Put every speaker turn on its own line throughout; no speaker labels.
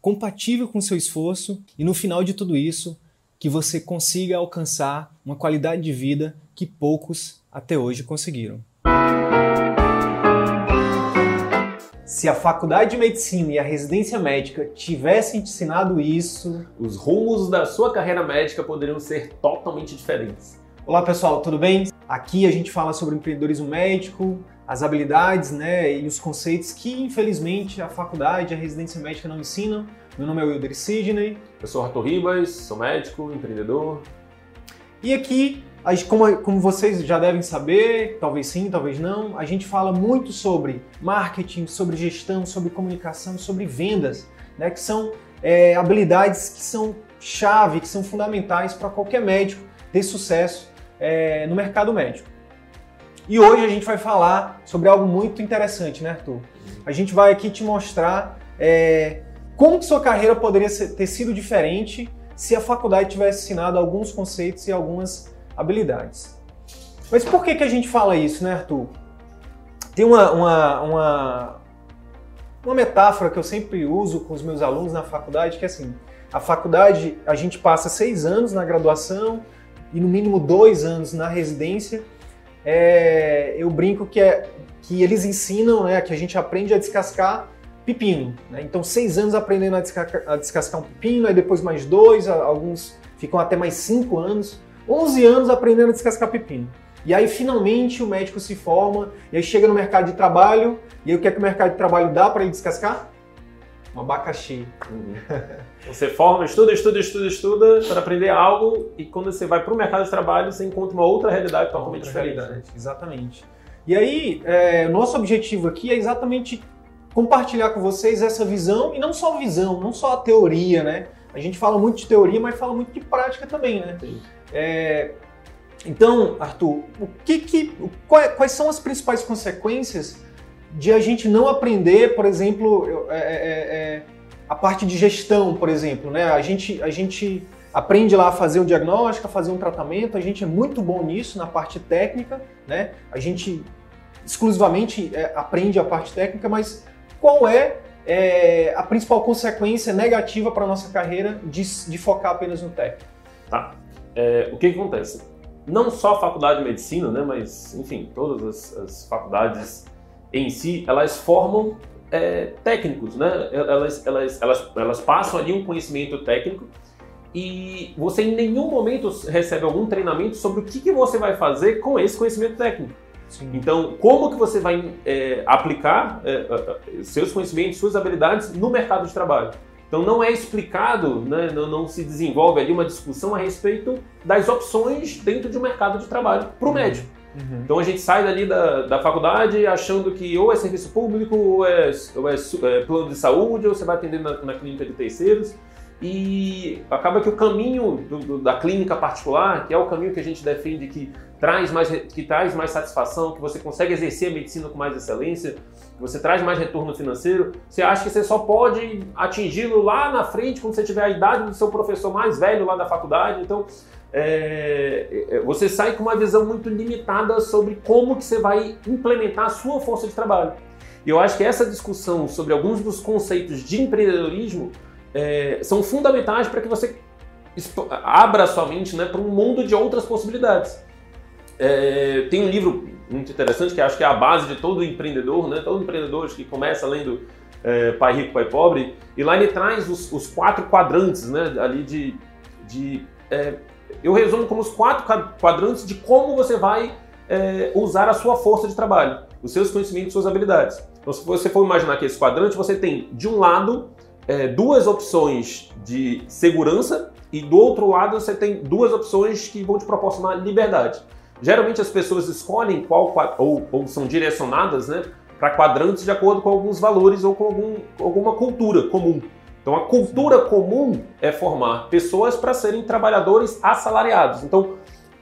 compatível com seu esforço e no final de tudo isso, que você consiga alcançar uma qualidade de vida que poucos até hoje conseguiram. Se a faculdade de medicina e a residência médica tivessem te ensinado isso,
os rumos da sua carreira médica poderiam ser totalmente diferentes.
Olá pessoal, tudo bem? Aqui a gente fala sobre empreendedorismo médico, as habilidades né, e os conceitos que infelizmente a faculdade, a residência médica não ensinam. Meu nome é Wilder Sidney.
Eu sou Arthur Ribas, sou médico, empreendedor.
E aqui, como, como vocês já devem saber, talvez sim, talvez não, a gente fala muito sobre marketing, sobre gestão, sobre comunicação, sobre vendas, né, que são é, habilidades que são chave, que são fundamentais para qualquer médico ter sucesso é, no mercado médico. E hoje a gente vai falar sobre algo muito interessante, né, Arthur? A gente vai aqui te mostrar é, como sua carreira poderia ter sido diferente se a faculdade tivesse ensinado alguns conceitos e algumas habilidades. Mas por que, que a gente fala isso, né, Arthur? Tem uma, uma, uma, uma metáfora que eu sempre uso com os meus alunos na faculdade, que é assim, a faculdade, a gente passa seis anos na graduação, e no mínimo dois anos na residência, é, eu brinco que, é, que eles ensinam, né, que a gente aprende a descascar pepino. Né? Então, seis anos aprendendo a descascar, a descascar um pepino, aí depois mais dois, alguns ficam até mais cinco anos, onze anos aprendendo a descascar pepino. E aí, finalmente, o médico se forma, e aí chega no mercado de trabalho, e aí o que é que o mercado de trabalho dá para ele descascar? Um abacaxi.
Uhum. Você forma, estuda, estuda, estuda, estuda para aprender algo e quando você vai para o mercado de trabalho você encontra uma outra realidade totalmente diferente. Realidade.
Exatamente. E aí, é, nosso objetivo aqui é exatamente compartilhar com vocês essa visão e não só a visão, não só a teoria, né? A gente fala muito de teoria, mas fala muito de prática também, né? É, então, Arthur, o que que, quais são as principais consequências de a gente não aprender, por exemplo, é, é, é, a parte de gestão, por exemplo, né? A gente, a gente aprende lá a fazer o diagnóstico, a fazer um tratamento, a gente é muito bom nisso, na parte técnica, né? A gente exclusivamente é, aprende a parte técnica, mas qual é, é a principal consequência negativa para a nossa carreira de, de, focar apenas no técnico?
Tá. É, o que, que acontece? Não só a faculdade de medicina, né, mas, enfim, todas as, as faculdades em si, elas formam é, técnicos, né? Elas, elas, elas, elas passam ali um conhecimento técnico e você em nenhum momento recebe algum treinamento sobre o que, que você vai fazer com esse conhecimento técnico. Sim. Então, como que você vai é, aplicar é, seus conhecimentos, suas habilidades no mercado de trabalho? Então, não é explicado, né, não, não, se desenvolve ali uma discussão a respeito das opções dentro de um mercado de trabalho para o uhum. médico. Uhum. Então a gente sai dali da, da faculdade achando que ou é serviço público, ou é, ou é, é plano de saúde, ou você vai atender na, na clínica de terceiros. E acaba que o caminho do, do, da clínica particular, que é o caminho que a gente defende que traz mais, que traz mais satisfação, que você consegue exercer a medicina com mais excelência, que você traz mais retorno financeiro, você acha que você só pode atingi-lo lá na frente, quando você tiver a idade do seu professor mais velho lá da faculdade. Então, é, é, você sai com uma visão muito limitada sobre como que você vai implementar a sua força de trabalho. E eu acho que essa discussão sobre alguns dos conceitos de empreendedorismo é, são fundamentais para que você abra sua mente né, para um mundo de outras possibilidades. É, tem um livro muito interessante que acho que é a base de todo empreendedor, né? todo empreendedor que começa lendo é, Pai Rico, Pai Pobre, e lá ele traz os, os quatro quadrantes né, ali de, de é, eu resumo como os quatro quadrantes de como você vai é, usar a sua força de trabalho, os seus conhecimentos, suas habilidades. Então, se você for imaginar que esse quadrante, você tem, de um lado, é, duas opções de segurança e do outro lado você tem duas opções que vão te proporcionar liberdade. Geralmente as pessoas escolhem qual ou, ou são direcionadas né, para quadrantes de acordo com alguns valores ou com algum, alguma cultura comum. Então a cultura comum é formar pessoas para serem trabalhadores assalariados. Então,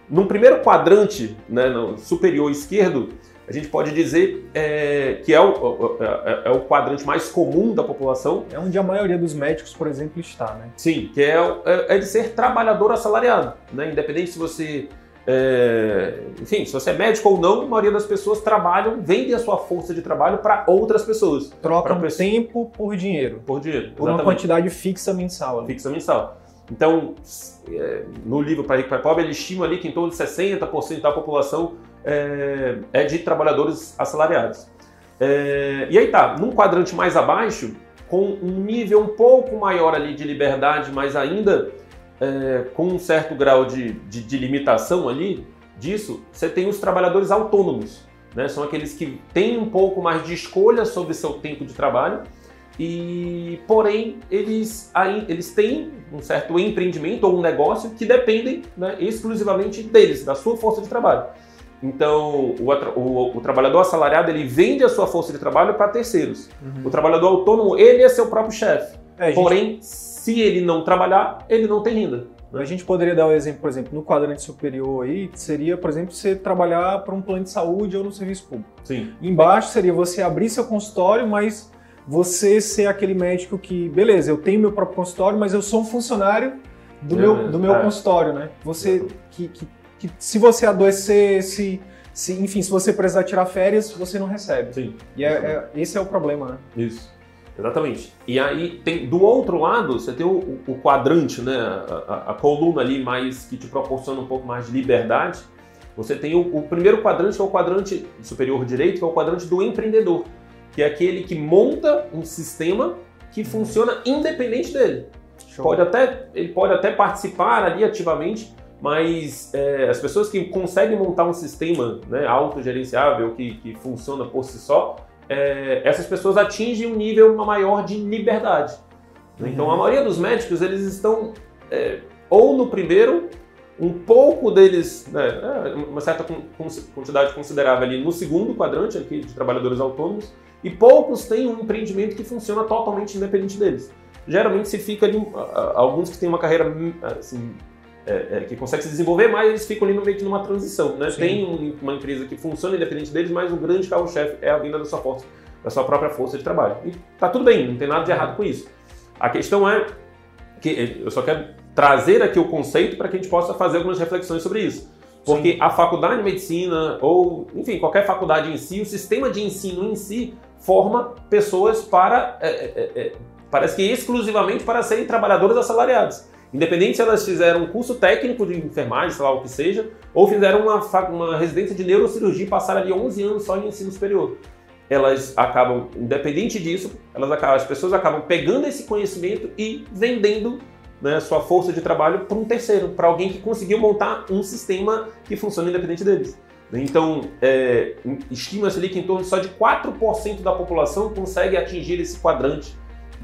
num primeiro quadrante, né, no superior esquerdo, a gente pode dizer é, que é o, é, é o, quadrante mais comum da população.
É onde a maioria dos médicos, por exemplo, está, né?
Sim, que é, é, é de ser trabalhador assalariado. Né? Independente se você. É, enfim, se você é médico ou não, a maioria das pessoas trabalham, vendem a sua força de trabalho para outras pessoas.
Trocam tempo por dinheiro.
Por dinheiro.
Por uma quantidade fixa mensal.
Né? Fixa mensal. Então, é, no livro Para Rico e Pobre, ele estima ali que em torno de 60% da população é, é, de trabalhadores assalariados. É, e aí tá, num quadrante mais abaixo, com um nível um pouco maior ali de liberdade, mas ainda é, com um certo grau de, de, de, limitação ali disso, você tem os trabalhadores autônomos. Né? São aqueles que têm um pouco mais de escolha sobre seu tempo de trabalho e porém eles, eles têm um certo empreendimento ou um negócio que dependem né, exclusivamente deles, da sua força de trabalho. Então, o, o, o, trabalhador assalariado ele vende a sua força de trabalho para terceiros. Uhum. O trabalhador autônomo ele é seu próprio chefe. É, Porém, gente... se ele não trabalhar, ele não tem renda.
Né? A gente poderia dar o um exemplo, por exemplo, no quadrante superior aí, seria, por exemplo, você trabalhar para um plano de saúde ou no serviço público.
Sim.
Embaixo seria você abrir seu consultório, mas você ser aquele médico que, beleza, eu tenho meu próprio consultório, mas eu sou um funcionário do meu, do meu é. consultório, né? Você que, que, que, se você adoecer, se, se, enfim, se você precisar tirar férias, você não recebe.
Sim.
E é, é, esse é o problema, né?
Isso. Exatamente. E aí tem do outro lado você tem o, o quadrante, né? A, a, a, coluna ali mais que te proporciona um pouco mais de liberdade. Você tem o, o primeiro quadrante, que é o quadrante superior direito, que é o quadrante do empreendedor que é aquele que monta um sistema que funciona independente dele. Pode até, ele pode até participar ali ativamente, mas é, as pessoas que conseguem montar um sistema né, autogerenciável que, que funciona por si só, é, essas pessoas atingem um nível maior de liberdade. Uhum. Então a maioria dos médicos eles estão é, ou no primeiro, um pouco deles, né, é, uma certa quantidade considerável ali no segundo quadrante aqui de trabalhadores autônomos, e poucos têm um empreendimento que funciona totalmente independente deles. Geralmente se fica ali, alguns que têm uma carreira assim, é, é, que consegue se desenvolver mais, eles ficam ali no meio de uma transição. Né? Tem um, uma empresa que funciona independente deles, mas o grande carro-chefe é a venda da sua força, da sua própria força de trabalho. E tá tudo bem, não tem nada de errado com isso. A questão é que eu só quero trazer aqui o conceito para que a gente possa fazer algumas reflexões sobre isso. Porque Sim. a faculdade de medicina, ou enfim, qualquer faculdade em si, o sistema de ensino em si, forma pessoas para, é, parece que exclusivamente para serem trabalhadores assalariados. Independente se elas fizeram um curso técnico de enfermagem, sei lá o que seja, ou fizeram uma, uma residência de neurocirurgia e passaram ali 11 anos só em ensino superior. Elas acabam, independente disso, elas acabam, as pessoas acabam pegando esse conhecimento e vendendo né, sua força de trabalho para um terceiro, para alguém que conseguiu montar um sistema que funciona independente deles. Então, é, estima-se ali que em torno só de 4% da população consegue atingir esse quadrante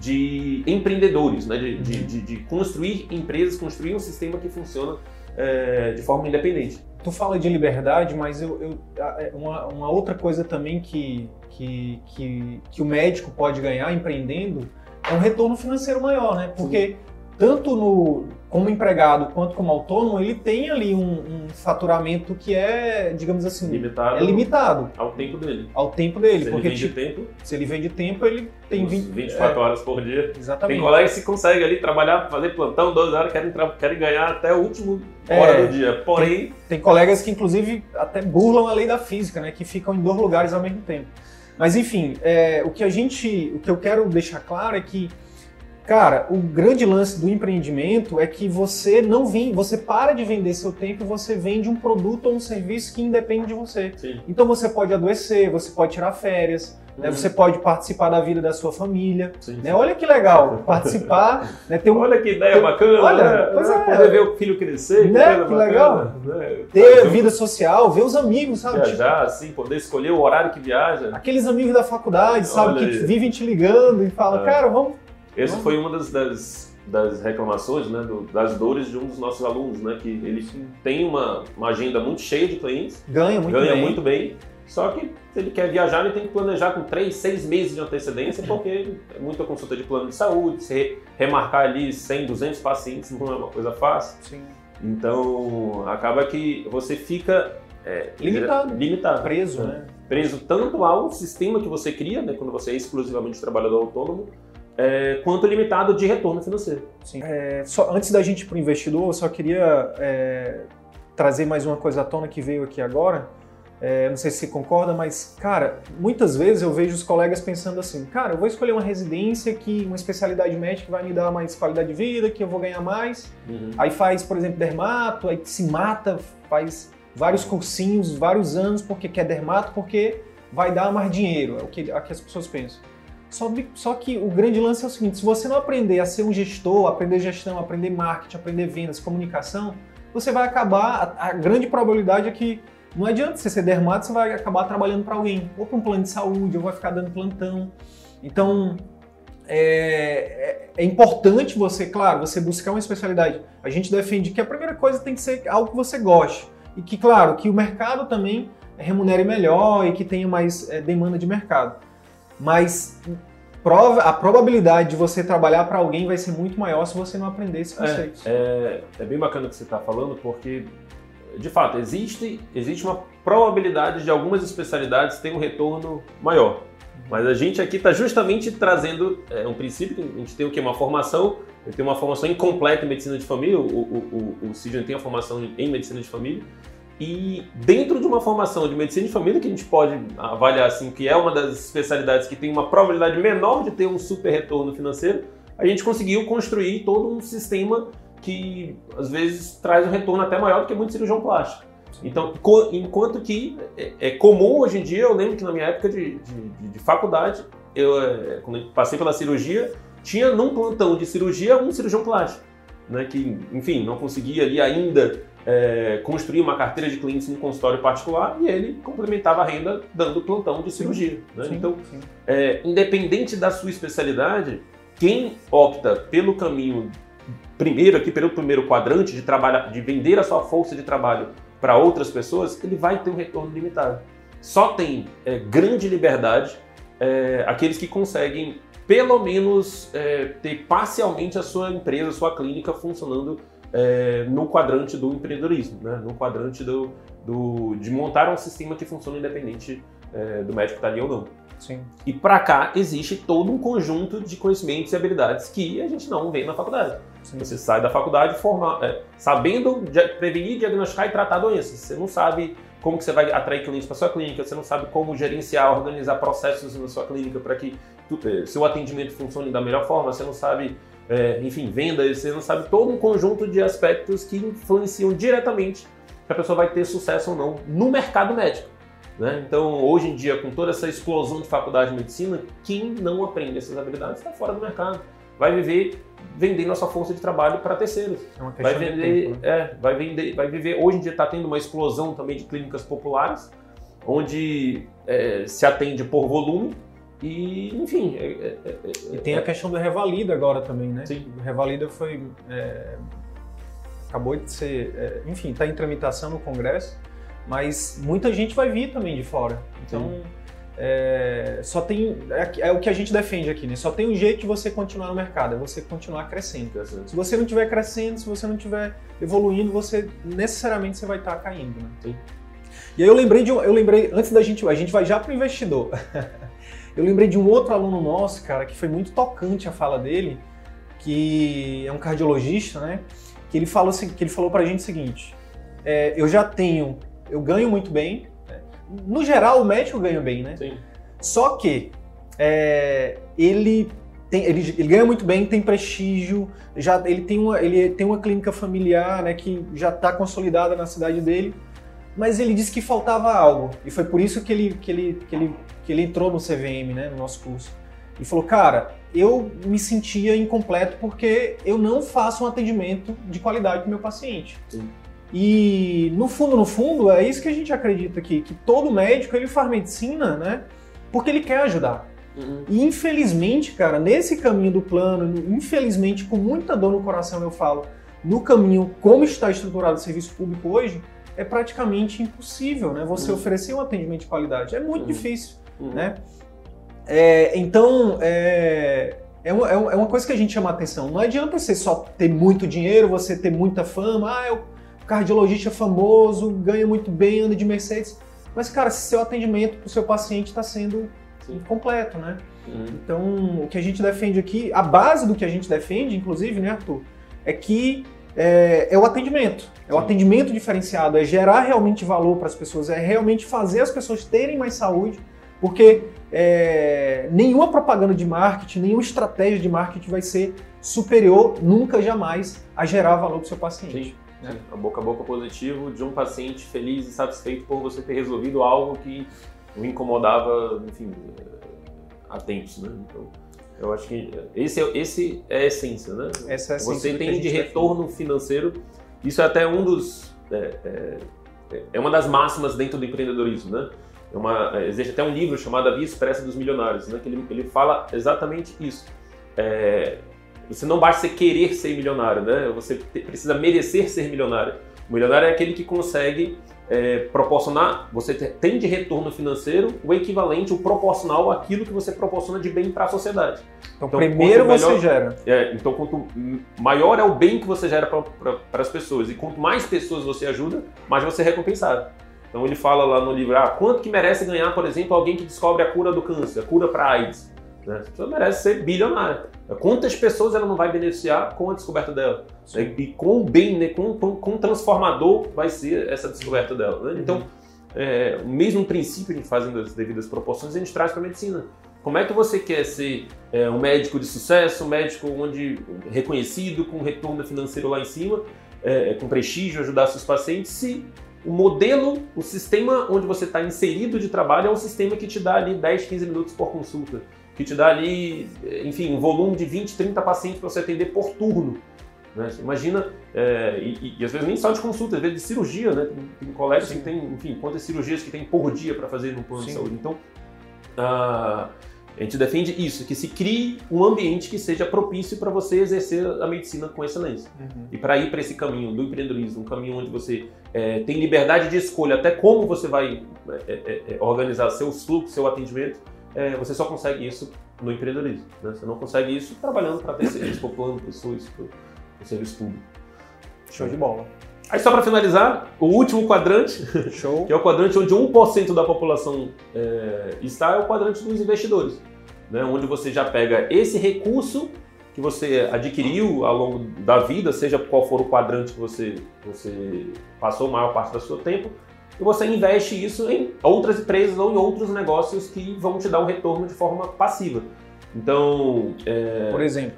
de empreendedores, né? de, de, de, de construir empresas, construir um sistema que funciona é, de forma independente.
Tu fala de liberdade, mas eu, eu é, uma, uma, outra coisa também que, que, que, que, o médico pode ganhar empreendendo é um retorno financeiro maior, né? Porque Sim tanto no, como empregado quanto como autônomo, ele tem ali um, um faturamento que é, digamos assim,
limitado,
é limitado
ao tempo dele.
Ao tempo dele.
Se
porque,
ele vende tipo, tempo.
Se ele vende tempo, ele tem 20,
24 é, horas por dia.
Exatamente.
Tem colegas que conseguem ali trabalhar, fazer plantão 12 horas, querem, querem ganhar até a última é, hora do dia. Porém.
Tem, tem colegas que, inclusive, até burlam a lei da física, né? Que ficam em dois lugares ao mesmo tempo. Mas enfim, é, o que a gente, o que eu quero deixar claro é que Cara, o grande lance do empreendimento é que você não vem, você para de vender seu tempo e você vende um produto ou um serviço que independe de você.
Sim.
Então você pode adoecer, você pode tirar férias, né? uhum. né? você pode participar da vida da sua família. Sim, né? Olha que legal, participar. né?
ter um,
olha
que ideia ter, bacana, olha, né?
Pois
é. Poder ver o filho crescer,
né? que, que legal. Né? Ter vida social, ver os amigos, sabe?
Viajar, tipo, assim, poder escolher o horário que viaja.
Aqueles amigos da faculdade, sabe, olha que aí. vivem te ligando e falam, é. cara, vamos
essa foi uma das, das, das reclamações, né, do, das dores de um dos nossos alunos, né, que ele tem uma, uma agenda muito cheia de clientes,
ganha muito
ganha
bem.
muito bem Só que se ele quer viajar, ele tem que planejar com três, seis meses de antecedência, porque é muita consulta de plano de saúde, se remarcar ali 100, 200 pacientes não é uma coisa fácil.
Sim.
Então, acaba que você fica é,
limitado,
limitado,
preso, né? né?
Preso tanto ao sistema que você cria, né, quando você é exclusivamente trabalhador autônomo, é, quanto limitado de retorno financeiro.
Sim. É, só, antes da gente ir para o investidor, eu só queria é, trazer mais uma coisa à tona que veio aqui agora. É, não sei se você concorda, mas, cara, muitas vezes eu vejo os colegas pensando assim, cara, eu vou escolher uma residência que, uma especialidade médica que vai me dar mais qualidade de vida, que eu vou ganhar mais. Uhum. Aí faz, por exemplo, dermato, aí se mata, faz vários cursinhos, vários anos, porque quer dermato, porque vai dar mais dinheiro, é o que, é o que as pessoas pensam. Só, só que o grande lance é o seguinte: se você não aprender a ser um gestor, aprender gestão, aprender marketing, aprender vendas, comunicação, você vai acabar. A, a grande probabilidade é que não adianta você ser dermato, você vai acabar trabalhando para alguém, ou para um plano de saúde, ou vai ficar dando plantão. Então, é, é, é, importante você, claro, você buscar uma especialidade. A gente defende que a primeira coisa tem que ser algo que você goste. E que, claro, que o mercado também remunere melhor e que tenha mais é, demanda de mercado. Mas a probabilidade de você trabalhar para alguém vai ser muito maior se você não aprender esse conceito.
É, é, é bem bacana o que você está falando, porque, de fato, existe, existe uma probabilidade de algumas especialidades terem um retorno maior. Mas a gente aqui está justamente trazendo é, um princípio, a gente tem o que? Uma formação, eu tenho uma formação incompleta em medicina de família, o, o, o, o Sidney tem a formação em medicina de família, e dentro de uma formação de medicina de família, que a gente pode avaliar assim, que é uma das especialidades que tem uma probabilidade menor de ter um super retorno financeiro, a gente conseguiu construir todo um sistema que às vezes traz um retorno até maior do que muito cirurgião plástico. Então, enquanto que é, é comum hoje em dia, eu lembro que na minha época de, de, de faculdade, eu, é, quando eu passei pela cirurgia, tinha num plantão de cirurgia um cirurgião plástico, né, que, enfim, não conseguia ali ainda é, construir uma carteira de clientes no consultório particular e ele complementava a renda dando plantão de cirurgia. Né? Sim, então, sim. É, independente da sua especialidade, quem opta pelo caminho primeiro aqui pelo primeiro quadrante de trabalhar, de vender a sua força de trabalho para outras pessoas, ele vai ter um retorno limitado. Só tem é, grande liberdade é, aqueles que conseguem pelo menos é, ter parcialmente a sua empresa, a sua clínica funcionando é, no quadrante do empreendedorismo, né? no quadrante do, do, de montar um sistema que funcione independente é, do médico estar tá ali ou não.
Sim.
E para cá existe todo um conjunto de conhecimentos e habilidades que a gente não vê na faculdade. Sim. Você sai da faculdade forma, é, sabendo prevenir, diagnosticar e tratar doenças. Você não sabe como que você vai atrair clientes para sua clínica, você não sabe como gerenciar, organizar processos na sua clínica para que tu, é, seu atendimento funcione da melhor forma, você não sabe é, enfim, vendas, você não sabe todo um conjunto de aspectos que influenciam diretamente se a pessoa vai ter sucesso ou não no mercado médico. Né? Então, hoje em dia, com toda essa explosão de faculdade de medicina, quem não aprende essas habilidades está fora do mercado. Vai viver vendendo a sua força de trabalho para terceiros.
É vai vender,
tempo, né? é, vai vender, vai viver. Hoje em dia está tendo uma explosão também de clínicas populares, onde é, se atende por volume e, enfim. É, é,
é, e tem a questão do Revalida agora também, né?
Sim.
O Revalida foi. acabou de ser. enfim, está em tramitação no Congresso, mas muita gente vai vir também de fora. Então. É, só tem é, é, o que a gente defende aqui, né? Só tem um jeito de você continuar no mercado, é você continuar crescendo. Se você não estiver crescendo, se você não estiver evoluindo, você necessariamente você vai estar caindo, né?
Sim.
E aí eu lembrei de eu lembrei antes da gente, a gente vai já para o investidor. Eu lembrei de um outro aluno nosso, cara, que foi muito tocante a fala dele, que é um cardiologista, né? Que ele falou, que ele falou pra gente o seguinte: é, eu já tenho, eu ganho muito bem. Né? No geral, o médico ganha bem, né?
Sim.
Só que é, ele tem, ele, ele, ganha muito bem, tem prestígio, já ele tem uma, ele tem uma clínica familiar, né, que já está consolidada na cidade dele mas ele disse que faltava algo. E foi por isso que ele, que ele, que ele, que ele entrou no CVM, né, no nosso curso. E falou, cara, eu me sentia incompleto porque eu não faço um atendimento de qualidade para o meu paciente.
Sim.
E no fundo, no fundo, é isso que a gente acredita aqui, que todo médico ele faz medicina, né, porque ele quer ajudar.
Uhum.
E infelizmente, cara, nesse caminho do plano, infelizmente, com muita dor no coração eu falo, no caminho como está estruturado o serviço público hoje, é praticamente impossível, né? Você uhum. oferecer um atendimento de qualidade. É muito uhum. difícil, uhum. né? É, então, é, é, uma, é uma coisa que a gente chama a atenção. Não adianta você só ter muito dinheiro, você ter muita fama. Ah, é o cardiologista famoso, ganha muito bem, anda de Mercedes. Mas, cara, se seu atendimento para o seu paciente está sendo Sim. completo, né? Uhum. Então, o que a gente defende aqui, a base do que a gente defende, inclusive, né, Arthur, é que é, é o atendimento. É Sim. o atendimento diferenciado, é gerar realmente valor para as pessoas, é realmente fazer as pessoas terem mais saúde, porque é, nenhuma propaganda de marketing, nenhuma estratégia de marketing vai ser superior, nunca, jamais, a gerar valor para o seu paciente.
Sim. Né? A boca a boca positivo de um paciente feliz e satisfeito por você ter resolvido algo que o incomodava, enfim, há tempos, né? Então, eu acho que esse é, esse é a essência, né? Essa é a essência você tem de retorno financeiro, isso é até um dos... É, é, é, uma das máximas dentro do empreendedorismo, né? É uma, existe até um livro chamado A Via Expressa dos Milionários, né? Que ele, ele fala exatamente isso. É, você não basta querer ser milionário, né? Você precisa merecer ser milionário. O milionário é aquele que consegue é, proporcionar, você tem de retorno financeiro o equivalente, o proporcional àquilo que você proporciona de bem para a sociedade.
Então, então primeiro melhor, você gera.
É, então, quanto maior é o bem que você gera para as pessoas e quanto mais pessoas você ajuda, mais você é recompensado. Então ele fala lá no livro, ah, quanto que merece ganhar, por exemplo, alguém que descobre a cura do câncer, a cura para AIDS? Né? A pessoa merece ser bilionária. Quantas pessoas ela não vai beneficiar com a descoberta dela? Né? E com o bem, né? com, com, transformador vai ser essa descoberta dela. Né? Então, é, o mesmo princípio de fazendo as devidas proporções a gente traz para a medicina. Como é que você quer ser é, um médico de sucesso, um médico onde reconhecido, com retorno financeiro lá em cima, é, com prestígio, ajudar seus pacientes, se o modelo, o sistema onde você está inserido de trabalho é um sistema que te dá ali 10, 15 minutos por consulta que te dá ali, enfim, um volume de 20, 30 pacientes para você atender por turno. Né? Imagina, é, e, e, às vezes nem só de consulta, às vezes de cirurgia, né? Tem, tem colégios que tem, enfim, quantas cirurgias que tem por dia para fazer no plano Sim. de saúde. Então, a, a gente defende isso, que se crie um ambiente que seja propício para você exercer a medicina com excelência. Uhum. E para ir para esse caminho do empreendedorismo, um caminho onde você é, tem liberdade de escolha até como você vai é, é, é organizar seu fluxo, seu atendimento, é, você só consegue isso no empreendedorismo. Né? Você não consegue isso trabalhando para ter serviço para o plano, para o serviço público.
Show de bola.
Aí só para finalizar, o último quadrante, que é o quadrante onde 1% da população é, está, é o quadrante dos investidores. Né? Onde você já pega esse recurso que você adquiriu ao longo da vida, seja qual for o quadrante que você, você passou a maior parte do seu tempo, e você investe isso em outras empresas ou em outros negócios que vão te dar um retorno de forma passiva. Então,
é... por exemplo,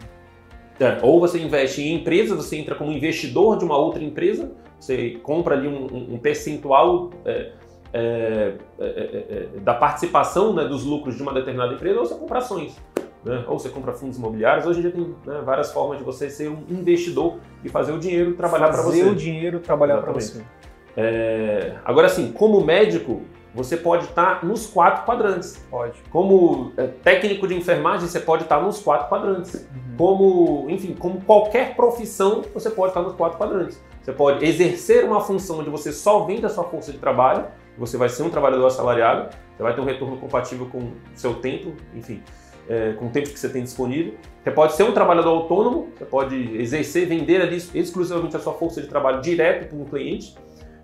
é, ou você investe em empresas, você entra como investidor de uma outra empresa, você compra ali um, um percentual é é, é, é, é, da participação né, dos lucros de uma determinada empresa, ou você compra ações. Né? Ou você compra fundos imobiliários. Hoje em dia tem né, várias formas de você ser um investidor e fazer o dinheiro trabalhar para você.
Fazer o dinheiro trabalhar para você.
Agora, sim, como médico, você pode estar nos quatro quadrantes.
Pode.
Como é, técnico de enfermagem, você pode estar nos quatro quadrantes. Uhum. Como, enfim, como qualquer profissão, você pode estar nos quatro quadrantes. Você pode exercer uma função onde você só vende a sua força de trabalho, você vai ser um trabalhador assalariado, você vai ter um retorno compatível com o seu tempo, enfim, é, com o tempo que você tem disponível. Você pode ser um trabalhador autônomo, você pode exercer, vender ali exclusivamente a sua força de trabalho direto para um cliente.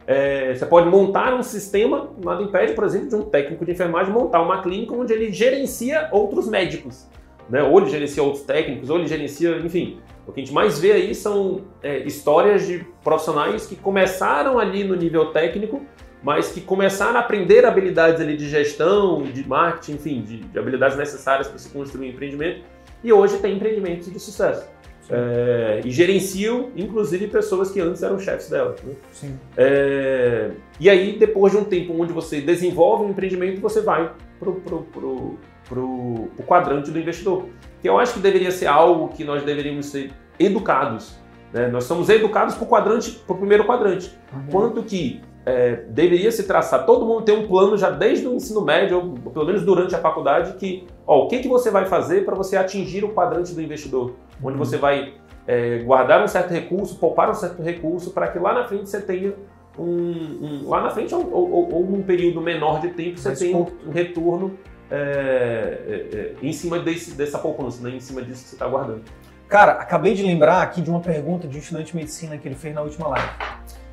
É, você pode montar um sistema, nada impede, por exemplo, de um técnico de enfermagem montar uma clínica onde ele gerencia outros médicos. Né? Ou ele gerencia outros técnicos, ou ele gerencia, enfim. O que a gente mais vê aí são é, histórias de profissionais que começaram ali no nível técnico, mas que começaram a aprender habilidades ali de gestão, de marketing, enfim, de, de habilidades necessárias para se construir um empreendimento, e hoje tem empreendimentos de sucesso. É, e gerenciam, inclusive, pessoas que antes eram chefes dela. Né?
Sim.
É, e aí, depois de um tempo onde você desenvolve um empreendimento, você vai para o pro, pro, pro, pro quadrante do investidor. Que eu acho que deveria ser algo que nós deveríamos ser educados. Né? Nós somos educados para o quadrante, para o primeiro quadrante. Uhum. Quanto que é, deveria se traçar, todo mundo tem um plano já desde o ensino médio, ou pelo menos durante a faculdade, que ó, o que, que você vai fazer para você atingir o quadrante do investidor, onde você vai é, guardar um certo recurso, poupar um certo recurso, para que lá na frente você tenha um, um, lá na frente ou, ou, ou, num período menor de tempo você tem um, um retorno é, é, é, em cima desse, dessa poupança, né? em cima disso que você está guardando.
Cara, acabei de lembrar aqui de uma pergunta de um estudante de medicina que ele fez na última live.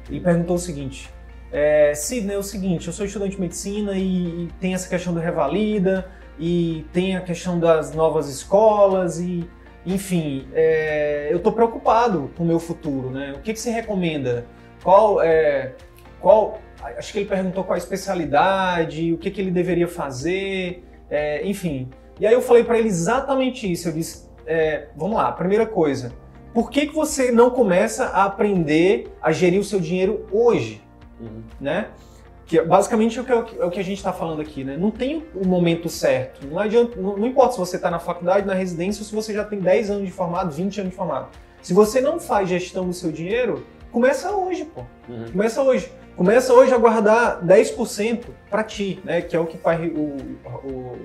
Ele perguntou o seguinte: é, Sidney, é o seguinte, eu sou estudante de medicina e tem essa questão do revalida e tem a questão das novas escolas e, enfim, é, eu estou preocupado com o meu futuro, né? O que, que você recomenda? Qual, é, qual, acho que ele perguntou qual a especialidade, o que, que ele deveria fazer, é, enfim. E aí eu falei para ele exatamente isso. Eu disse, é, vamos lá, primeira coisa, por que, que você não começa a aprender a gerir o seu dinheiro hoje? Uhum. Né? Que basicamente é o que, é o que a gente está falando aqui, né? Não tem o momento certo. Não, adianta, não, não importa se você está na faculdade, na residência, ou se você já tem 10 anos de formado, 20 anos de formado. Se você não faz gestão do seu dinheiro, começa hoje, pô. Uhum. Começa hoje. Começa hoje a guardar 10% para ti, né? Que é o que o, o,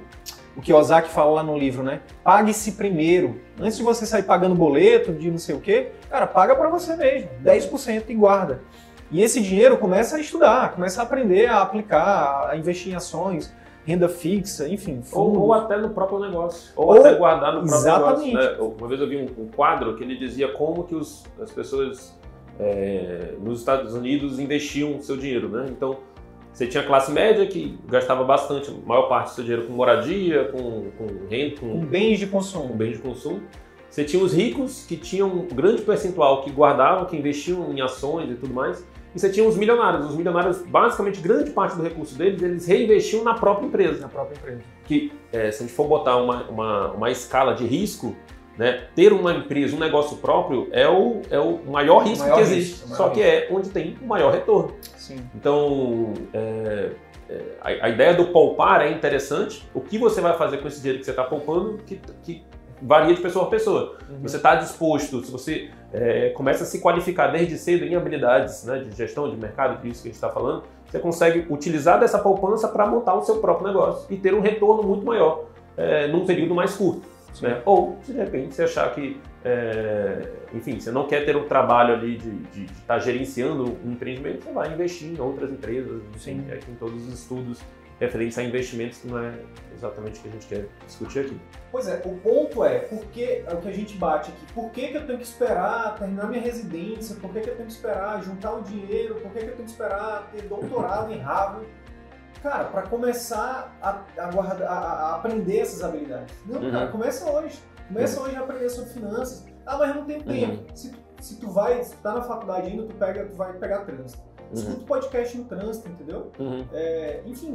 o Kiyosaki fala lá no livro, né? Pague-se primeiro. Antes de você sair pagando boleto de não sei o quê, cara, paga para você mesmo, 10% e guarda. E esse dinheiro começa a estudar, começa a aprender a aplicar, a investir em ações, renda fixa, enfim.
Ou, ou, até no próprio negócio. Ou, ou até guardar no próprio exatamente. negócio. Né? Uma vez eu vi um, um, quadro que ele dizia como que os, as pessoas é, nos Estados Unidos investiam seu dinheiro, né? Então, você tinha a classe média que gastava bastante, a maior parte do seu dinheiro com moradia, com, com renda,
com, com bens de consumo.
Com bens de consumo. Você tinha os ricos que tinham um grande percentual que guardavam, que investiam em ações e tudo mais. E você tinha os milionários. Os milionários, basicamente, grande parte do recurso deles, eles reinvestiam na própria empresa.
Na própria empresa.
Que, é, se a gente for botar uma, uma, uma escala de risco, né? Ter uma empresa, um negócio próprio é o, é o maior risco o maior que existe, risco, só que é onde tem o maior retorno. Sim. Então, é, é, a, a, ideia do poupar é interessante. O que você vai fazer com esse dinheiro que você está poupando, que, que, varia de pessoa a pessoa. Uhum. Você está disposto, se você é, começa a se qualificar desde cedo em habilidades né, de gestão de mercado, que é isso que a gente está falando, você consegue utilizar dessa poupança para montar o seu próprio negócio e ter um retorno muito maior é, num período mais curto. Né? Ou, se de repente, você achar que, é, enfim, você não quer ter um trabalho ali de estar tá gerenciando um empreendimento, você vai investir em outras empresas, enfim, é, em todos os estudos referentes a investimentos, que não é exatamente o que a gente quer discutir aqui.
Pois é, o ponto é, por que, é o que a gente bate aqui, por que, que eu tenho que esperar terminar minha residência, por que, que eu tenho que esperar juntar o dinheiro, por que, que eu tenho que esperar ter doutorado em Harvard, cara, para começar a, a, guardar, a, a, aprender essas habilidades. Não, uhum. cara, começa hoje. Começa uhum. hoje a aprender sobre finanças. Ah, mas eu não tenho uhum. tempo. Se, se tu vai, se tu tá na faculdade ainda, tu, pega, tu vai pegar trânsito. Uhum. Escuta podcast no trânsito, entendeu? Uhum. É, enfim,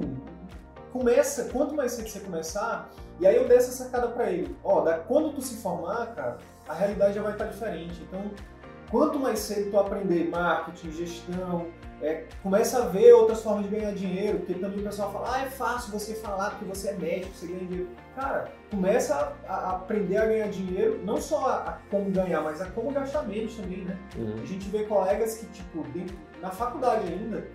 começa, quanto mais cedo você começar, e aí eu dei essa sacada para ele. Ó, da, quando tu se formar, cara, a realidade já vai estar diferente. Então, quanto mais cedo tu aprender marketing, gestão, é, começa a ver outras formas de ganhar dinheiro, porque também o pessoal fala, ah, é fácil você falar que você é médico, você ganha dinheiro. Cara, começa a, a aprender a ganhar dinheiro, não só a, a, como ganhar, mas a como gastar menos também, né? Uhum. A gente vê colegas que, tipo, dentro, na faculdade ainda,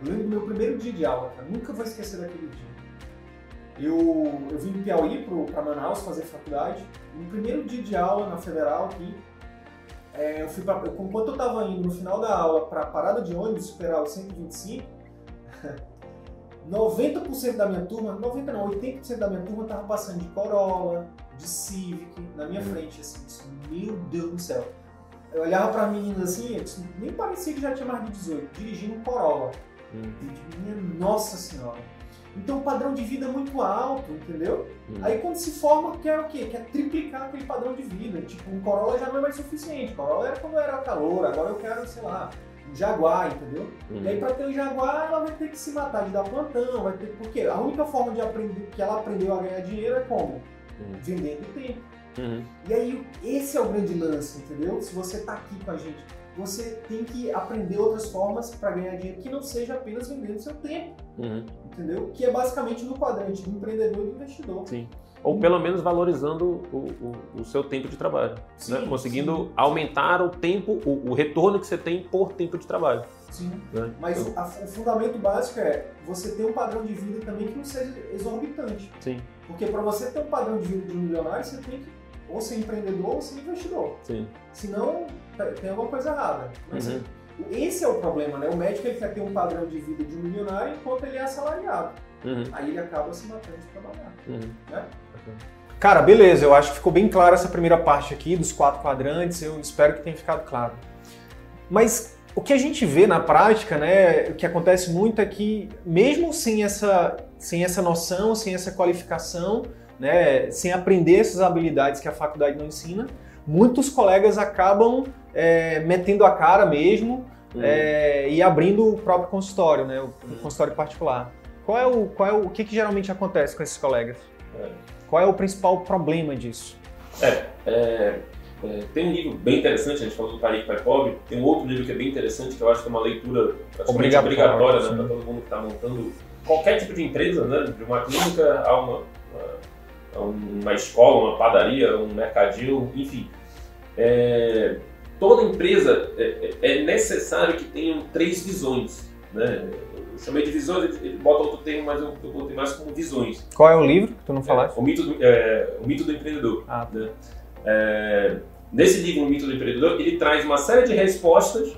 eu lembro do meu primeiro dia de aula, cara, nunca vou esquecer daquele dia. Eu, eu vim do Piauí para Manaus fazer faculdade, no primeiro dia de aula na Federal aqui, é, eu fui pra, eu, enquanto eu estava indo no final da aula para a parada de ônibus superar o 125, 90% da minha turma, 90 não, 80% da minha turma estava passando de Corolla, de Civic, na minha frente, assim, disse, meu Deus do céu. Eu olhava para meninas assim, nem parecia que já tinha mais de 18, dirigindo um Corolla. Hum. Eu minha nossa senhora. Então o padrão de vida é muito alto, entendeu? Hum. Aí quando se forma, quer o quê? Quer triplicar aquele padrão de vida. Tipo, um Corolla já não é mais suficiente. Corolla era quando era calor, agora eu quero, sei lá, um Jaguar, entendeu? Hum. E aí pra ter um Jaguar, ela vai ter que se matar de dar plantão, vai ter Porque a única forma de aprender que ela aprendeu a ganhar dinheiro é como? Hum. Vendendo tempo. Uhum. E aí, esse é o grande lance, entendeu? Se você tá aqui com a gente você tem que aprender outras formas para ganhar dinheiro que não seja apenas vendendo seu tempo. Uhum. Entendeu? Que é basicamente no quadrante do empreendedor e do investidor.
Sim. Ou pelo menos valorizando o, o, o seu tempo de trabalho. Né? Sim, né? Conseguindo sim. aumentar o tempo, o, o, retorno que você tem por tempo de trabalho.
Sim. Né? Mas então... a, o fundamento básico é você ter um padrão de vida também que não seja exorbitante.
Sim.
Porque para você ter um padrão de vida de um milionário, você tem que ou ser empreendedor ou ser investidor.
Sim.
Senão, tem alguma coisa errada. Mas, uhum. Esse é o problema, né? O médico ele quer ter um padrão de vida de um milionário enquanto ele é assalariado.
Uhum.
Aí ele acaba se matando de trabalhar.
Uhum.
Né? Cara, beleza, eu acho que ficou bem clara essa primeira parte aqui dos quatro quadrantes, eu espero que tenha ficado claro. Mas o que a gente vê na prática, né, o que acontece muito é que mesmo sem essa, sem essa noção, sem essa qualificação, né, sem aprender essas habilidades que a faculdade não ensina, muitos colegas acabam é, metendo a cara mesmo
Uhum.
é, e abrindo o próprio consultório, né, o, o consultório particular. Qual é o, qual é o, o que, que geralmente acontece com esses colegas?
É.
Qual é o principal problema disso?
É, é, é, tem um livro bem interessante, a gente falou do Pai Pai Pobre, tem um outro livro que é bem interessante, que eu acho que é uma leitura
Obrigatória,
obrigatória, né, para todo mundo que está montando qualquer tipo de empresa, né, de uma clínica a uma, a uma escola, uma padaria, um mercadinho, enfim. É, toda empresa é, é é necessário que tenham três visões. Né? Eu chamei de visões, ele- bota outro termo, mas eu, eu botei mais como visões.
Qual é o livro que tu não falaste?
É, o, mito do, é, o mito do empreendedor.
Ah,
né? É, nesse livro, O Mito do Empreendedor, ele traz uma série de respostas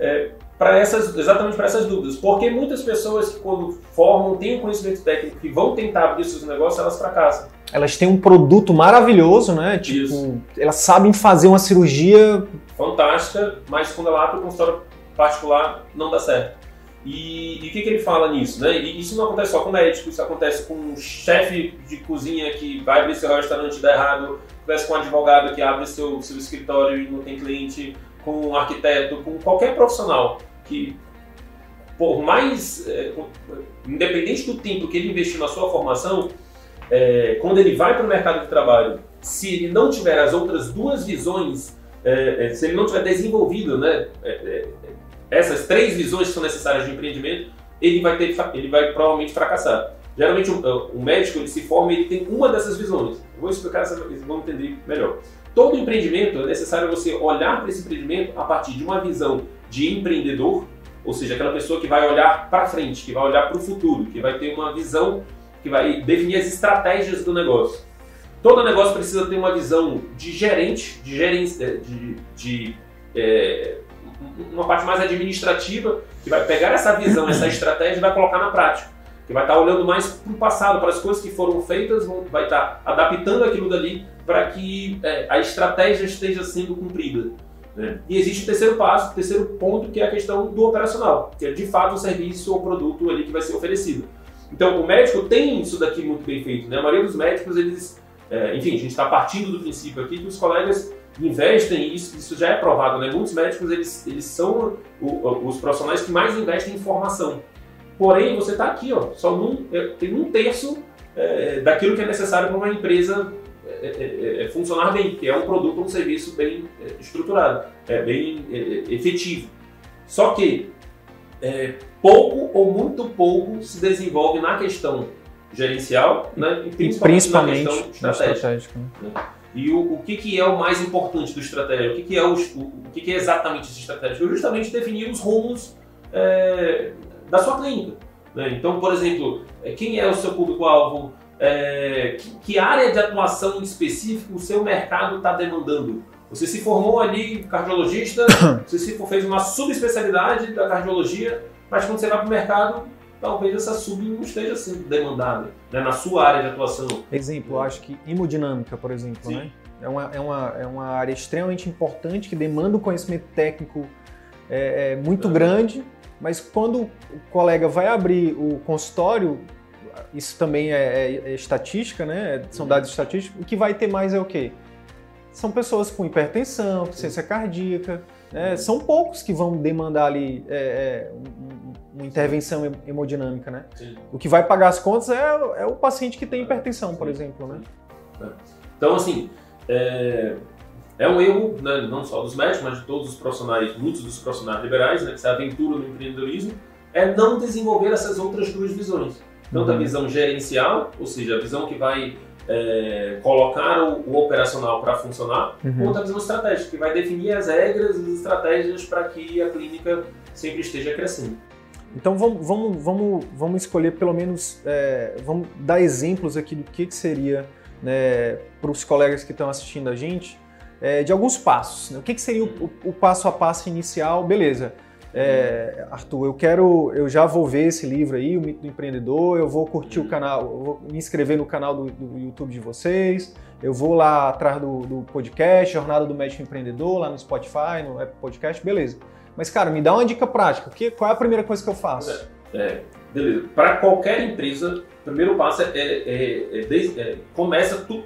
é, para essas, exatamente para essas dúvidas. Porque muitas pessoas que quando formam, têm um conhecimento técnico e vão tentar abrir seus negócios, elas fracassam.
Elas têm um produto maravilhoso, né? Tipo,
Isso.
elas sabem fazer uma cirurgia.
Fantástica, mas quando ela abre o consultório particular, não dá certo. E, e o que, que ele fala nisso? Né? E isso não acontece só com médico, isso acontece com um chefe de cozinha que vai abrir seu restaurante e dá errado, acontece com um advogado que abre seu, seu escritório e não tem cliente, com um arquiteto, com qualquer profissional que, por mais, é, independente do tempo que ele investiu na sua formação, é, quando ele vai para o mercado de trabalho, se ele não tiver as outras duas visões é, é, se ele não tiver desenvolvido né, é, é, essas três visões que são necessárias de empreendimento, ele vai, ter, ele vai provavelmente fracassar. Geralmente, um, um médico ele se forma ele tem uma dessas visões. Eu vou explicar, vocês vão entender melhor. Todo empreendimento é necessário você olhar para esse empreendimento a partir de uma visão de empreendedor, ou seja, aquela pessoa que vai olhar para frente, que vai olhar para o futuro, que vai ter uma visão, que vai definir as estratégias do negócio. Todo negócio precisa ter uma visão de gerente, de gerência, de, de é, uma parte mais administrativa, que vai pegar essa visão, essa estratégia e vai colocar na prática. Que vai estar olhando mais para o passado, para as coisas que foram feitas, vai estar adaptando aquilo dali para que é, a estratégia esteja sendo cumprida. né? E existe o terceiro passo, o terceiro ponto, que é a questão do operacional, que é de fato o serviço ou produto ali que vai ser oferecido. Então, o médico tem isso daqui muito bem feito. Né? A maioria dos médicos, eles é, enfim, a gente está partindo do princípio aqui que os colegas investem, isso, isso já é provado, né? Muitos médicos, eles, eles são o- os profissionais que mais investem em formação. Porém, você está aqui, ó, só num, é, tem um terço é, daquilo que é necessário para uma empresa é, é, é, funcionar bem, que é um produto ou um serviço bem é, estruturado, é, bem é, é, efetivo. Só que é, pouco ou muito pouco se desenvolve na questão gerencial, né? e principalmente,
principalmente
na questão estratégica.
estratégica. né?
E o, o que, que é o mais importante do estratégia? O que, que é, os- o, o que, que é exatamente esse estratégia? É justamente definir os rumos é, da sua clínica. né? Então, por exemplo, é, quem é o seu público-alvo? É, que, que área de atuação em específico o seu mercado está demandando? Você se formou ali cardiologista, você se fez uma subespecialidade da cardiologia, mas quando você vai para o mercado, talvez essa sub não esteja sendo demandada né, na sua área de atuação.
Exemplo, eu acho que hemodinâmica, por exemplo,
Sim.
né? É uma, é, uma, é uma área extremamente importante que demanda um conhecimento técnico é, é, muito
É.
grande, mas quando o colega vai abrir o consultório, isso também é, é- é estatística, né? São
Uhum.
dados estatísticos, o que vai ter mais é o quê? São pessoas com hipertensão, com ciência cardíaca, né? São poucos que vão demandar ali é, é, um- um- uma intervenção hem- hemodinâmica, né?
Sim.
O que vai pagar as contas é, é o paciente que tem hipertensão, por exemplo, né?
Então, assim, é, é um erro, né, não só dos médicos, mas de todos os profissionais, muitos dos profissionais liberais, né, que se aventuram no empreendedorismo, é não desenvolver essas outras duas visões. Tanto a
Uhum.
visão gerencial, ou seja, a visão que vai é, colocar o, o operacional para funcionar,
Uhum.
quanto a visão estratégica, que vai definir as regras e as estratégias para que a clínica sempre esteja crescendo.
Então vamos, vamos, vamos, vamos escolher pelo menos, é, vamos dar exemplos aqui do que, que seria né, para os colegas que estão assistindo a gente, é, de alguns passos. né? O que, que seria o, o- o passo a passo inicial? Beleza. É, Arthur, eu quero, eu já vou ver esse livro aí, o Mito do Empreendedor, eu vou curtir o canal, vou me inscrever no canal do, do YouTube de vocês, eu vou lá atrás do, do podcast, Jornada do Médico Empreendedor, lá no Spotify, no Apple Podcast, beleza. Mas, cara, me dá uma dica prática, que, qual é a primeira coisa que eu faço?
É, beleza. Para qualquer empresa, o primeiro passo é, é, é, é- começa tudo.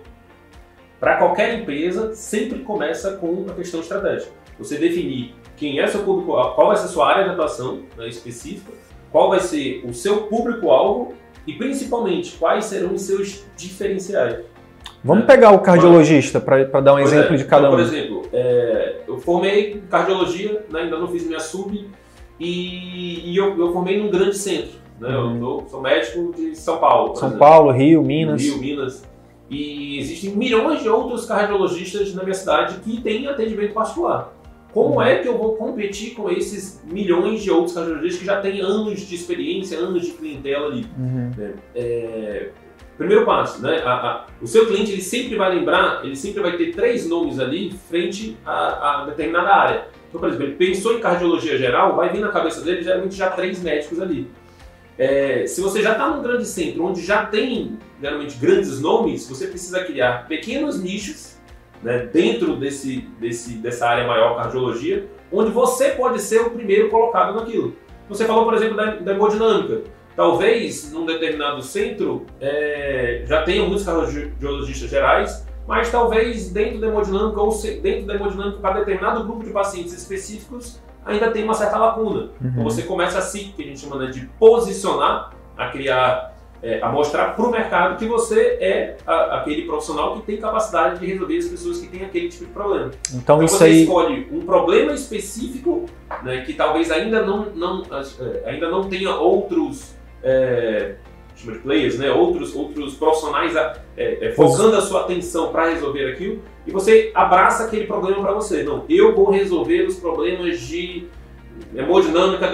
Para qualquer empresa, sempre começa com a questão estratégica. Você definir quem é seu público, qual vai ser a sua área de atuação né, específica, qual vai ser o seu público-alvo e principalmente quais serão os seus diferenciais.
Vamos pegar o cardiologista para dar um
Pois
exemplo
é.
de cada
então,
um.
Por exemplo, é, eu formei cardiologia, né, ainda não fiz minha sub, e, e eu, eu formei num grande centro. Né,
Uhum.
Eu tô- sou médico de São Paulo.
São
exemplo.
Paulo, Rio, Minas.
Rio, Minas. E existem milhões de outros cardiologistas na minha cidade que têm atendimento particular. Como
Uhum.
é que eu vou competir com esses milhões de outros cardiologistas que já têm anos de experiência, anos de clientela ali?
Uhum.
É, primeiro passo, né? A- a- o seu cliente ele sempre vai lembrar, ele sempre vai ter três nomes ali frente a, a determinada área. Então, por exemplo, ele pensou em cardiologia geral, vai vir na cabeça dele geralmente já três médicos ali. É, se você já está num grande centro onde já tem geralmente grandes nomes, você precisa criar pequenos nichos né, dentro desse, desse, dessa área maior cardiologia, onde você pode ser o primeiro colocado naquilo. Você falou, por exemplo, da, da hemodinâmica. Talvez num determinado centro é, já tenha muitos cardiologistas gerais, mas talvez dentro da hemodinâmica ou se- dentro da hemodinâmica para determinado grupo de pacientes específicos ainda tem uma certa lacuna. Então
Uhum.
você começa a se, que a gente chama né, de posicionar, a criar, é, a mostrar para o mercado que você é a- aquele profissional que tem capacidade de resolver as pessoas que têm aquele tipo de problema.
Então
Então
isso
você
aí.
escolhe um problema específico, né, que talvez ainda não, não, eh, ainda não tenha outros eh, chama de players, né, outros, outros profissionais ah, eh, eh, focando a sua atenção para resolver aquilo, e você abraça aquele problema para você. Não, eu vou resolver os problemas de hemodinâmica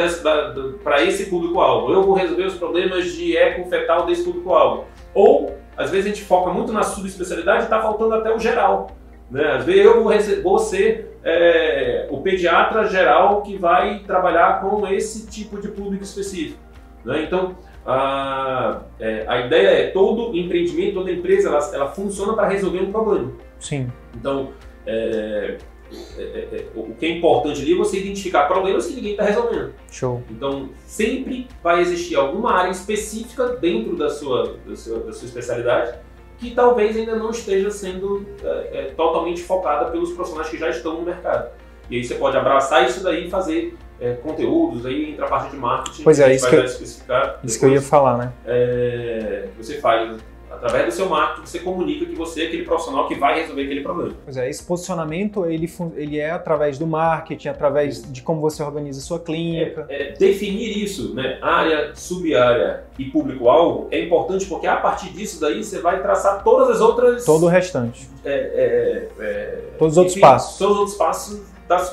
para esse público-alvo. Eu vou resolver os problemas de eco fetal desse público-alvo. Ou, às vezes, a gente foca muito na subespecialidade e está faltando até o geral. Né? Às vezes, eu vou, vou ser é, o pediatra geral que vai trabalhar com esse tipo de público específico. né? Então, a, é, a ideia é todo empreendimento, toda empresa, ela, ela funciona para resolver um problema.
Sim.
Então, é, é, é, é, o que é importante ali é você identificar problemas que ninguém está resolvendo.
Show.
Então, sempre vai existir alguma área específica dentro da sua, da sua, da sua especialidade que talvez ainda não esteja sendo é, é, totalmente focada pelos profissionais que já estão no mercado. E aí você pode abraçar isso daí e fazer é, conteúdos, aí entra a parte de marketing,
Pois é, isso que eu- Isso que eu ia falar, né?
É, você faz, através do seu marketing, você comunica que você é aquele profissional que vai resolver aquele problema.
Pois é, esse posicionamento ele, ele é através do marketing, através de como você organiza a sua clínica.
É, definir isso, né, área, sub-área e público-alvo, é importante porque a partir disso daí você vai traçar todas as outras...
Todo o restante.
é, é, é,
Todos os outros passos.
Todos os outros passos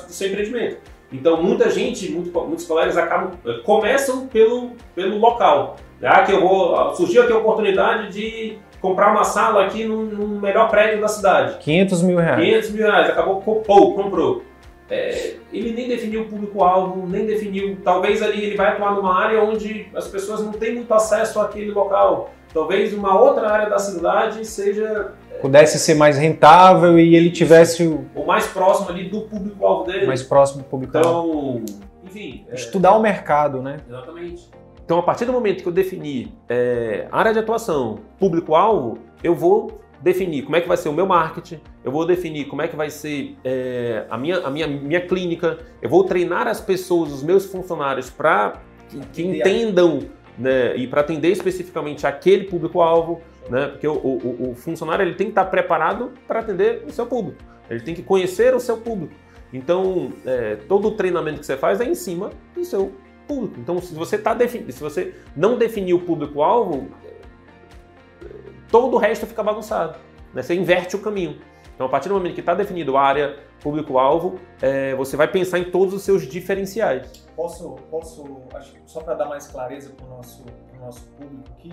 do seu empreendimento. Então, muita gente, muito- muitos colegas acabam, eh, começam pelo, pelo local. Ah, que eu vou, surgiu aqui a oportunidade de comprar uma sala aqui no, no melhor prédio da cidade.
500 mil reais.
500 mil reais, acabou, comprou, comprou. É, ele nem definiu o público-alvo, nem definiu. Talvez ali ele vai atuar numa área onde as pessoas não têm muito acesso àquele local. Talvez uma outra área da cidade seja
Pudesse ser mais rentável e ele tivesse o
o mais próximo ali do público-alvo dele.
mais próximo do público.
Então, enfim. é,
Estudar o mercado, né?
Exatamente. Então, a partir do momento que eu defini é, área de atuação, público-alvo, eu vou definir como é que vai ser o meu marketing, eu vou definir como é que vai ser é, a, minha, a minha, minha clínica, eu vou treinar as pessoas, os meus funcionários, para que, que entendam né, e para atender especificamente aquele público-alvo, né, porque o, o, o funcionário ele tem que estar preparado para atender o seu público, ele tem que conhecer o seu público. Então, é, todo o treinamento que você faz é em cima do seu público. Então, se você tá se você não definir o público-alvo, é, todo o resto fica bagunçado. né? Você inverte o caminho. Então, a partir do momento que está definido a área, público-alvo, é, você vai pensar em todos os seus diferenciais.
Posso, posso acho só para dar mais clareza para o nosso, nosso público aqui,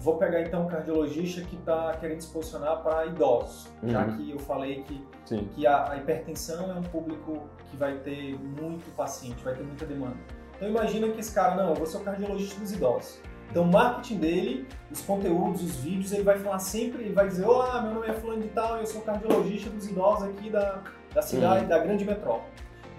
vou pegar então um cardiologista que está querendo se posicionar para idosos, uhum. já que eu falei que, que a, a, hipertensão é um público que vai ter muito paciente, vai ter muita demanda. Então imagina que esse cara, não, eu vou ser o cardiologista dos idosos. Então o marketing dele, os conteúdos, os vídeos, ele vai falar sempre, ele vai dizer, olá, meu nome é fulano de tal, eu sou cardiologista dos idosos aqui da, da cidade, uhum. da grande metrópole.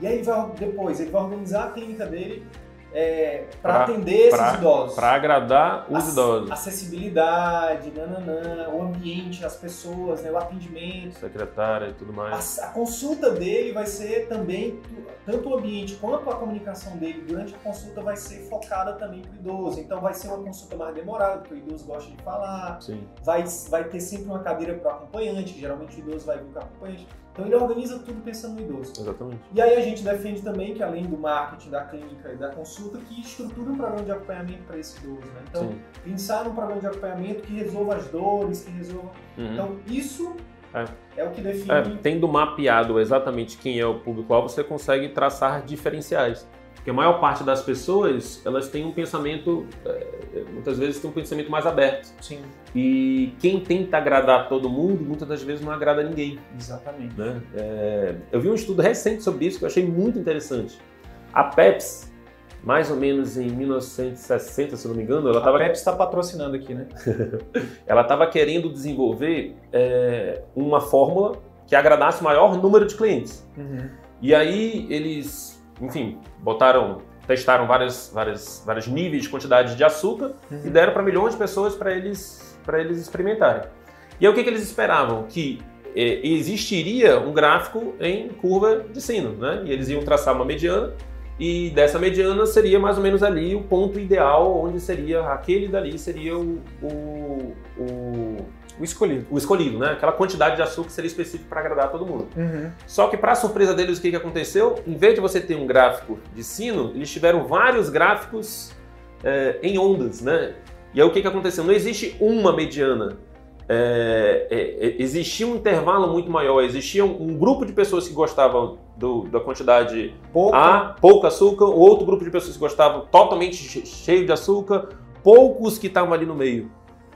E aí vai, depois ele vai organizar a clínica dele é, para atender pra, esses idosos.
Para agradar os Ac idosos.
Acessibilidade, nananã, o ambiente, as pessoas, né, o atendimento.
Secretária e tudo mais.
A, a, consulta dele vai ser também, tanto o ambiente quanto a comunicação dele durante a consulta vai ser focada também para o idoso. Então vai ser uma consulta mais demorada, porque o idoso gosta de falar.
Sim.
Vai, vai ter sempre uma cadeira para o acompanhante, geralmente o idoso vai vir com o acompanhante. Então ele organiza tudo pensando no idoso.
Exatamente.
E aí a gente defende também que além do marketing, da clínica e da consulta, que estruture um programa de acompanhamento para esse idoso. Né? Então, Sim. pensar num programa de acompanhamento que resolva as dores, que resolva. Uhum. Então, isso é. é. o que define. É,
tendo mapeado exatamente quem é o público-alvo, você consegue traçar diferenciais. Porque a maior parte das pessoas, elas têm um pensamento, é, muitas vezes tem um pensamento mais aberto.
Sim.
E quem tenta agradar todo mundo, muitas das vezes não agrada ninguém.
Exatamente.
Né? É, eu vi um estudo recente sobre isso que eu achei muito interessante. A Pepsi, mais ou menos em 1960, se não me engano, ela estava...
A Pepsi está patrocinando aqui, né?
ela estava querendo desenvolver é, uma fórmula que agradasse o maior número de clientes.
Uhum.
E aí eles enfim, botaram, testaram vários, vários, vários níveis de quantidade de açúcar uhum. e deram para milhões de pessoas para eles, eles experimentarem. E aí o que, que eles esperavam? Que é, existiria um gráfico em curva de sino, né? E eles iam traçar uma mediana e dessa mediana seria mais ou menos ali o ponto ideal onde seria aquele dali seria o, o, o
o escolhido.
O escolhido, né? Aquela quantidade de açúcar seria específico para agradar todo mundo.
Uhum.
Só que, para surpresa deles, o que, que aconteceu? Em vez de você ter um gráfico de sino, eles tiveram vários gráficos é, em ondas, né? E aí o que, que aconteceu? Não existe uma mediana. É, é, é existia um intervalo muito maior, existia um, um grupo de pessoas que gostavam do, da quantidade
pouca.
A, pouco açúcar, outro grupo de pessoas que gostavam totalmente cheio de açúcar, poucos que estavam ali no meio.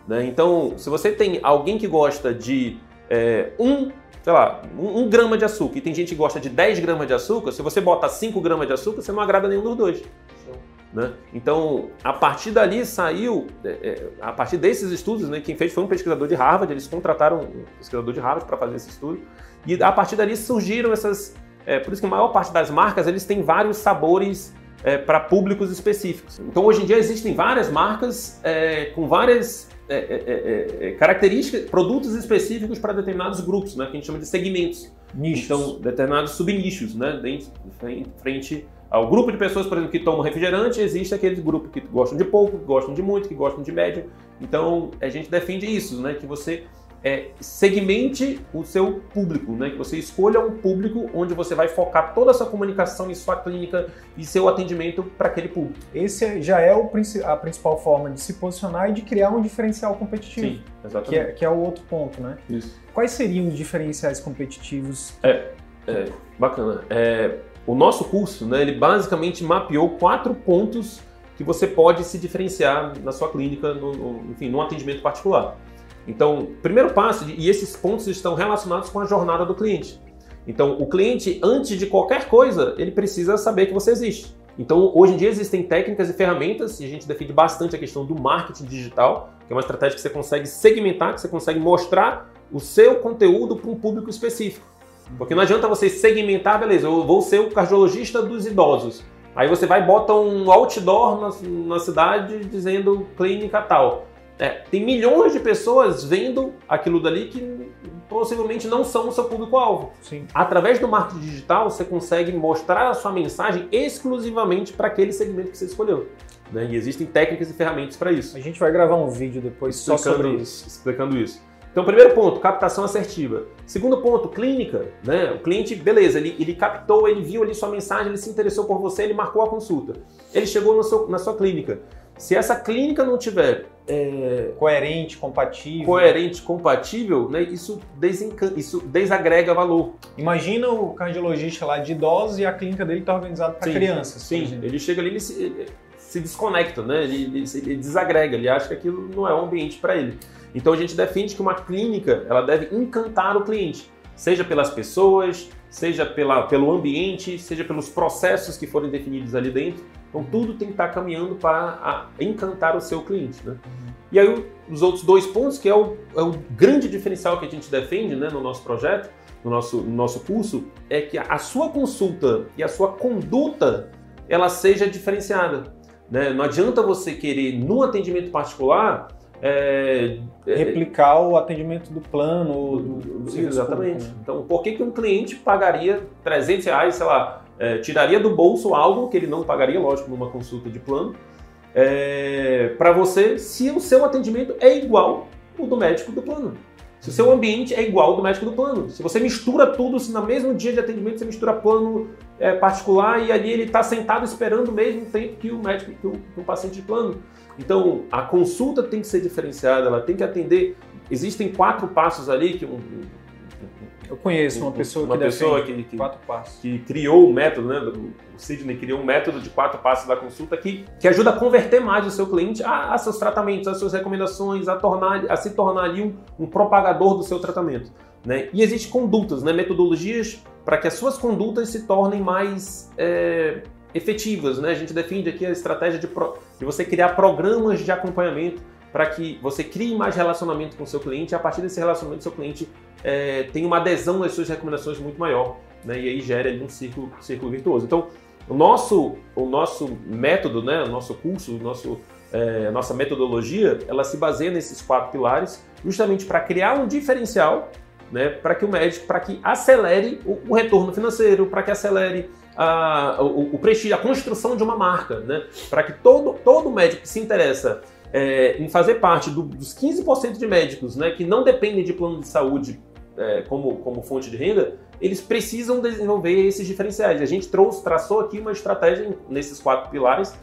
Né? Então, se você tem alguém que gosta de é, um, sei lá, um, um, grama de açúcar e tem gente que gosta de 10 gramas de açúcar, se você bota 5 gramas de açúcar, você não agrada nenhum dos dois. Né? Então, a partir dali saiu, é, é, a partir desses estudos, né, quem fez foi um pesquisador de Harvard, eles contrataram um pesquisador de Harvard para fazer esse estudo, e a partir dali surgiram essas. É, por isso que a maior parte das marcas eles têm vários sabores é, para públicos específicos. Então, hoje em dia existem várias marcas é, com várias é é, é, é, características, produtos específicos para determinados grupos, né, que a gente chama de segmentos.
Nichos.
Então, determinados subnichos, né, em frente ao grupo de pessoas, por exemplo, que tomam refrigerante, existe aquele grupo que gostam de pouco, que gostam de muito, que gostam de médio. Então, a gente defende isso, né, que você é, segmente o seu público, né? Que você escolha um público onde você vai focar toda a sua comunicação e sua clínica e seu atendimento para aquele público.
Esse já é o, a principal forma de se posicionar e de criar um diferencial competitivo.
Sim, exatamente.
Que é, que é o outro ponto, né?
Isso.
Quais seriam os diferenciais competitivos?
É, é bacana. É, o nosso curso, né? Ele basicamente mapeou quatro pontos que você pode se diferenciar na sua clínica, no, no, enfim, num atendimento particular. Então, primeiro passo, e esses pontos estão relacionados com a jornada do cliente. Então, o cliente, antes de qualquer coisa, ele precisa saber que você existe. Então, hoje em dia existem técnicas e ferramentas, e a gente defende bastante a questão do marketing digital, que é uma estratégia que você consegue segmentar, que você consegue mostrar o seu conteúdo para um público específico. Porque não adianta você segmentar, beleza, eu vou ser o cardiologista dos idosos. Aí você vai e bota um outdoor na, na cidade dizendo clínica tal. É, tem milhões de pessoas vendo aquilo dali que possivelmente não são o seu público-alvo. Através do marketing digital, você consegue mostrar a sua mensagem exclusivamente para aquele segmento que você escolheu. Né? E existem técnicas e ferramentas para isso.
A gente vai gravar um vídeo depois só sobre isso.
Explicando isso. Então, primeiro ponto, captação assertiva. Segundo ponto, clínica. Né? O cliente, beleza, ele, ele captou, ele viu ali sua mensagem, ele se interessou por você, ele marcou a consulta. Ele chegou seu, na sua clínica. Se essa clínica não tiver
é, coerente, compatível,
coerente, compatível, né, isso, desencan... isso desagrega valor.
Imagina o cardiologista lá de idosos e a clínica dele está organizada para crianças.
Sim, ele chega ali, ele se, se desconecta, né? Ele, ele, ele desagrega, ele acha que aquilo não é um ambiente para ele. Então a gente defende que uma clínica ela deve encantar o cliente, seja pelas pessoas, seja pela, pelo ambiente, seja pelos processos que forem definidos ali dentro. Então tudo tem que estar caminhando para encantar o seu cliente. Né? E aí os outros dois pontos, que é o, é o grande diferencial que a gente defende né, no nosso projeto, no nosso, no nosso curso, é que a sua consulta e a sua conduta ela seja diferenciada. Né? Não adianta você querer, no atendimento particular,
é, é, replicar o atendimento do plano. Do,
do exatamente. Público, né? Então, por que, que um cliente pagaria 300 reais, sei lá, é, tiraria do bolso algo que ele não pagaria, lógico, numa consulta de plano, é, para você, se o seu atendimento é igual o do médico do plano? Se o seu ambiente é igual ao do médico do plano. Se você mistura tudo, se no mesmo dia de atendimento você mistura plano é, particular e ali ele está sentado esperando o mesmo tempo que o médico, que o, que o paciente de plano. Então, a consulta tem que ser diferenciada, ela tem que atender. Existem quatro passos ali que um,
eu conheço uma pessoa,
uma
que,
pessoa que, que, quatro passos. que criou o método, né? O Sidney criou um método de quatro passos da consulta que, que ajuda a converter mais o seu cliente a, a seus tratamentos, às suas recomendações, a, tornar, a se tornar ali um, um propagador do seu tratamento. Né? E existem condutas, né? metodologias para que as suas condutas se tornem mais é, efetivas. Né? A gente defende aqui a estratégia de, pro, de você criar programas de acompanhamento para que você crie mais relacionamento com o seu cliente e a partir desse relacionamento seu cliente é, tenha uma adesão às suas recomendações muito maior. Né? E aí gera ali, um círculo, círculo virtuoso. Então, o nosso, o nosso método, né? o nosso curso, o nosso, é, a nossa metodologia, ela se baseia nesses quatro pilares justamente para criar um diferencial né, para que o médico, para que acelere o, o retorno financeiro, para que acelere a, o, o, prestígio, a construção de uma marca, né? Para que todo, todo médico que se interessa é, em fazer parte do, dos 15% de médicos né, que não dependem de plano de saúde é, como, como fonte de renda, eles precisam desenvolver esses diferenciais. A gente trouxe, traçou aqui uma estratégia nesses quatro pilares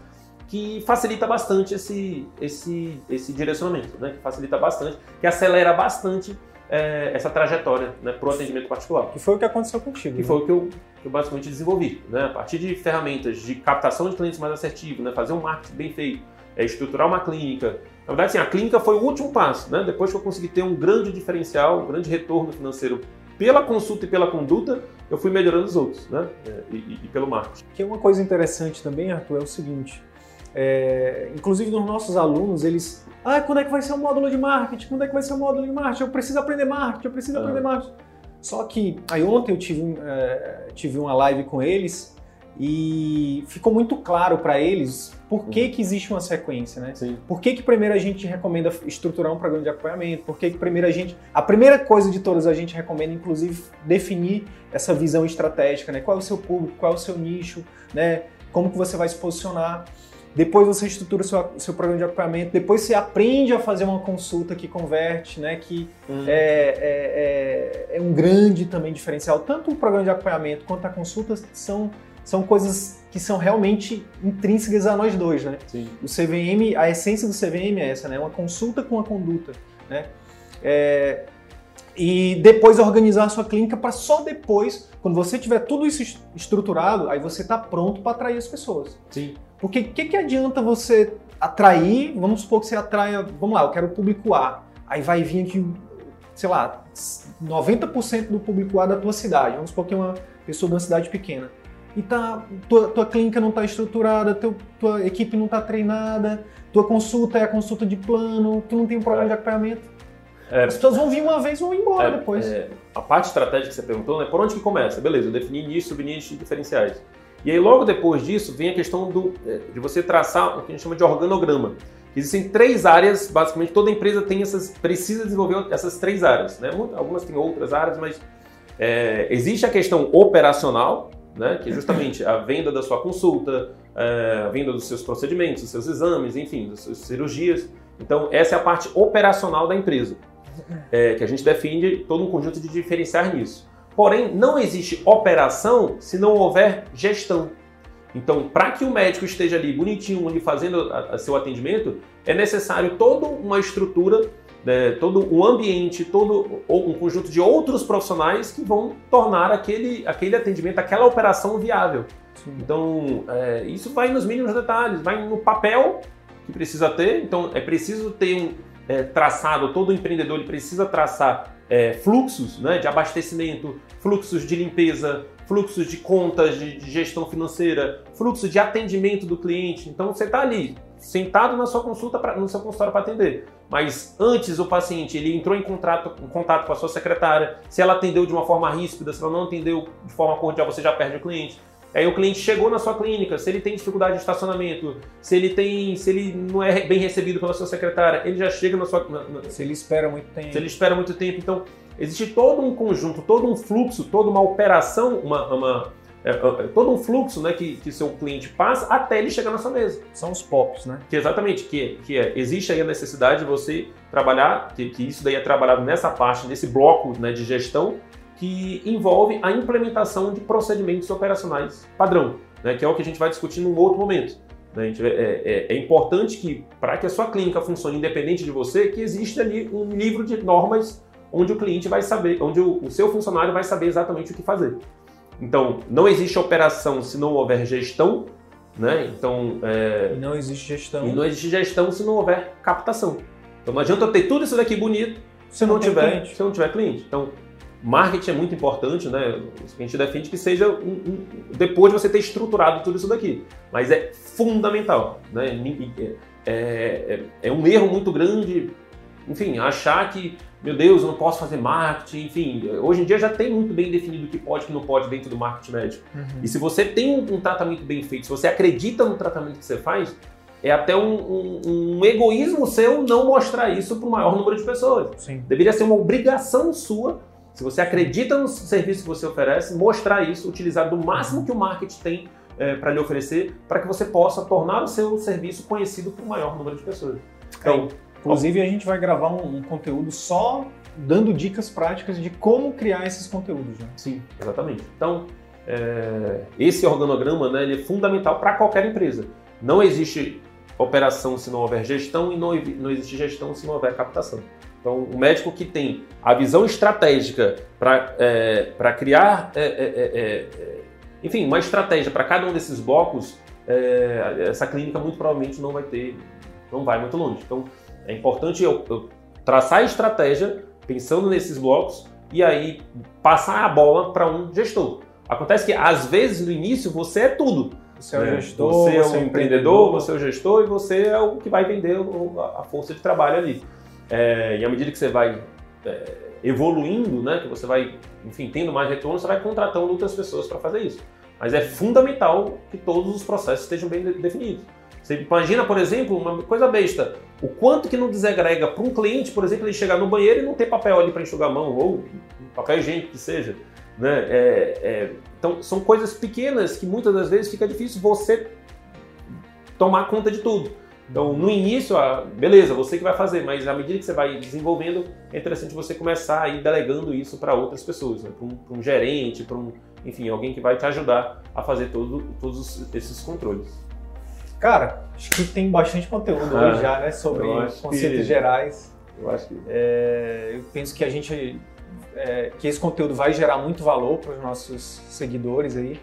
que facilita bastante esse, esse, esse direcionamento, né? que facilita bastante, que acelera bastante é, essa trajetória né, para o atendimento particular.
Que foi o que aconteceu contigo.
Que
né?
foi o que eu, que eu basicamente desenvolvi. Né? A partir de ferramentas de captação de clientes mais assertivo, né? fazer um marketing bem feito, é, estruturar uma clínica. Na verdade, sim, a clínica foi o último passo. Né? Depois que eu consegui ter um grande diferencial, um grande retorno financeiro pela consulta e pela conduta, eu fui melhorando os outros, né? É, e, e, e pelo marketing.
Que uma coisa interessante também, Arthur, é o seguinte. É, inclusive nos nossos alunos, eles ah, quando é que vai ser o módulo de marketing? Quando é que vai ser o módulo de marketing? Eu preciso aprender marketing, eu preciso aprender marketing. Só que aí ontem eu tive, é, tive uma live com eles e ficou muito claro para eles por que, uhum. que existe uma sequência, né?
Sim.
Por que, que primeiro a gente recomenda estruturar um programa de acompanhamento? Por que, que primeiro a gente. A primeira coisa de todas a gente recomenda, inclusive, definir essa visão estratégica, né? Qual é o seu público, qual é o seu nicho, né? Como que você vai se posicionar depois você estrutura o seu, seu programa de acompanhamento, depois você aprende a fazer uma consulta que converte, né, que hum. é, é, é, é, um grande também diferencial. Tanto o programa de acompanhamento quanto a consulta são, são coisas que são realmente intrínsecas a nós dois, né?
Sim.
O CVM, a essência do CVM é essa, né? Uma consulta com a conduta, né? É, e depois organizar a sua clínica para só depois, quando você tiver tudo isso estruturado, aí você está pronto para atrair as pessoas.
Sim.
Porque o que, que adianta você atrair, vamos supor que você atraia, vamos lá, eu quero o público A, aí vai vir aqui, sei lá, 90% do público A da tua cidade, vamos supor que é uma pessoa de uma cidade pequena. E tá, tua, tua clínica não está estruturada, teu, tua equipe não está treinada, tua consulta é a consulta de plano, tu não tem um programa de acompanhamento. É, As pessoas vão vir uma vez e vão embora é, depois. É,
a parte estratégica que você perguntou, né? Por onde que começa? Beleza, eu defini nicho, subnicho e diferenciais. E aí, logo depois disso, vem a questão do, é, de você traçar o que a gente chama de organograma. Existem três áreas, basicamente toda empresa tem essas, precisa desenvolver essas três áreas. Né? Algumas têm outras áreas, mas é, existe a questão operacional, né? que é justamente a venda da sua consulta, é, a venda dos seus procedimentos, dos seus exames, enfim, das suas cirurgias. Então, essa é a parte operacional da empresa, é, que a gente defende todo um conjunto de diferenciar nisso. Porém, não existe operação se não houver gestão. Então, para que o médico esteja ali bonitinho, ali fazendo a, a seu atendimento, é necessário toda uma estrutura, né, todo um ambiente, todo um conjunto de outros profissionais que vão tornar aquele, aquele atendimento, aquela operação viável. Sim. Então, é, isso vai nos mínimos detalhes, vai no papel que precisa ter. Então, é preciso ter um é, traçado, todo empreendedor ele precisa traçar é, fluxos né, de abastecimento, fluxos de limpeza, fluxos de contas, de, de gestão financeira, fluxo de atendimento do cliente. Então, você está ali, sentado na sua consulta, pra, no seu consultório para atender. Mas antes o paciente ele entrou em contato, em contato com a sua secretária, se ela atendeu de uma forma ríspida, se ela não atendeu de forma cordial, você já perde o cliente. Aí o cliente chegou na sua clínica, se ele tem dificuldade de estacionamento, se ele tem, se ele não é bem recebido pela sua secretária, ele já chega na sua, na,
na, se ele espera muito tempo.
Se ele espera muito tempo, então existe todo um conjunto, todo um fluxo, toda uma operação, uma, uma é, é, todo um fluxo, né, que, que seu cliente passa até ele chegar na sua mesa.
São os POPs, né?
Que exatamente, que, que é, existe aí a necessidade de você trabalhar, que, que isso daí é trabalhado nessa parte, nesse bloco né, de gestão que envolve a implementação de procedimentos operacionais padrão, né, que é o que a gente vai discutir num outro momento. Né, gente, é, é, é, importante que, para que a sua clínica funcione independente de você, que existe ali um livro de normas onde o cliente vai saber, onde o, o seu funcionário vai saber exatamente o que fazer. Então, não existe operação se não houver gestão, né? Então,
é... e não existe gestão.
E não existe gestão se não houver captação. Então, não adianta eu ter tudo isso daqui bonito se não, não tiver, se não tiver cliente. Então, Marketing é muito importante, né? A gente defende que seja um, um, depois de você ter estruturado tudo isso daqui. Mas é fundamental, né? É, é, é, um erro muito grande, enfim, achar que, meu Deus, eu não posso fazer marketing, enfim. Hoje em dia já tem muito bem definido o que pode e o que não pode dentro do marketing médico. Uhum. E se você tem um, um, tratamento bem feito, se você acredita no tratamento que você faz, é até um, um egoísmo seu não mostrar isso para o maior número de pessoas.
Sim.
Deveria ser uma obrigação sua se você acredita no serviço que você oferece, mostrar isso, utilizar do máximo que o marketing tem é, para lhe oferecer, para que você possa tornar o seu serviço conhecido por um maior número de pessoas.
Então, é, inclusive a gente vai gravar um, um, conteúdo só dando dicas práticas de como criar esses conteúdos. Né?
Sim, exatamente. Então, é, esse organograma né, ele é fundamental para qualquer empresa. Não existe operação se não houver gestão e não, não existe gestão se não houver captação. Então, o médico que tem a visão estratégica para é, criar, é é, é, é, enfim, uma estratégia para cada um desses blocos, é, essa clínica muito provavelmente não vai ter, não vai muito longe. Então, é importante eu, eu traçar a estratégia pensando nesses blocos e aí passar a bola para um gestor. Acontece que às vezes no início você é tudo.
Você é o né? gestor,
você é o empreendedor, você é o gestor e você é o que vai vender a força de trabalho ali. É, e à medida que você vai é, evoluindo, né, que você vai, enfim, tendo mais retorno, você vai contratando outras pessoas para fazer isso. Mas é fundamental que todos os processos estejam bem definidos. Você imagina, por exemplo, uma coisa besta, o quanto que não desagrega para um cliente, por exemplo, ele chegar no banheiro e não ter papel ali para enxugar a mão, ou papel higiênico que seja. Né? É, é, então, são coisas pequenas que muitas das vezes fica difícil você tomar conta de tudo. Então, no início, ah, beleza, você que vai fazer, mas à medida que você vai desenvolvendo, é interessante você começar a ir delegando isso para outras pessoas, né? para um, um, gerente, para um, enfim, alguém que vai te ajudar a fazer todo, todos esses controles.
Cara, acho que tem bastante conteúdo ah, hoje já, né, sobre conceitos que, gerais.
Eu acho que.
É, eu penso que a gente, é, que esse conteúdo vai gerar muito valor para os nossos seguidores aí.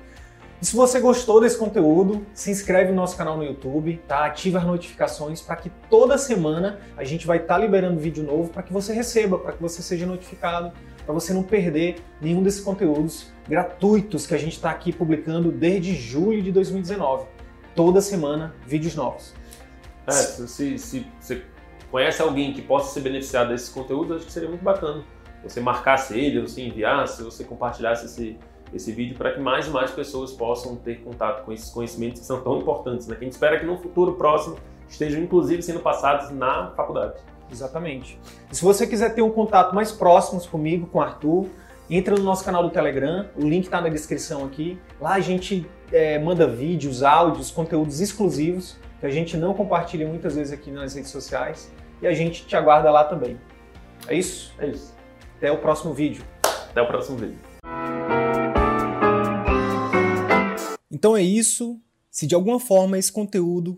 E se você gostou desse conteúdo, se inscreve no nosso canal no YouTube, tá? Ativa as notificações para que toda semana a gente vai estar tá liberando vídeo novo para que você receba, para que você seja notificado, para você não perder nenhum desses conteúdos gratuitos que a gente está aqui publicando desde julho de 2019. Toda semana, vídeos novos.
É, se, se você conhece alguém que possa se beneficiar desse conteúdo, acho que seria muito bacana. Você marcasse ele, você enviasse, você compartilhasse esse esse vídeo para que mais e mais pessoas possam ter contato com esses conhecimentos que são tão importantes, né? Que a gente espera que no futuro próximo estejam inclusive sendo passados na faculdade.
Exatamente. E se você quiser ter um contato mais próximo comigo, com o Arthur, entra no nosso canal do Telegram, o link está na descrição aqui. Lá a gente é, manda vídeos, áudios, conteúdos exclusivos que a gente não compartilha muitas vezes aqui nas redes sociais e a gente te aguarda lá também. É isso?
É isso.
Até o próximo vídeo.
Até o próximo vídeo.
Então é isso. Se de alguma forma esse conteúdo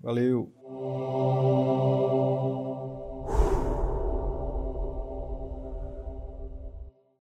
Valeu!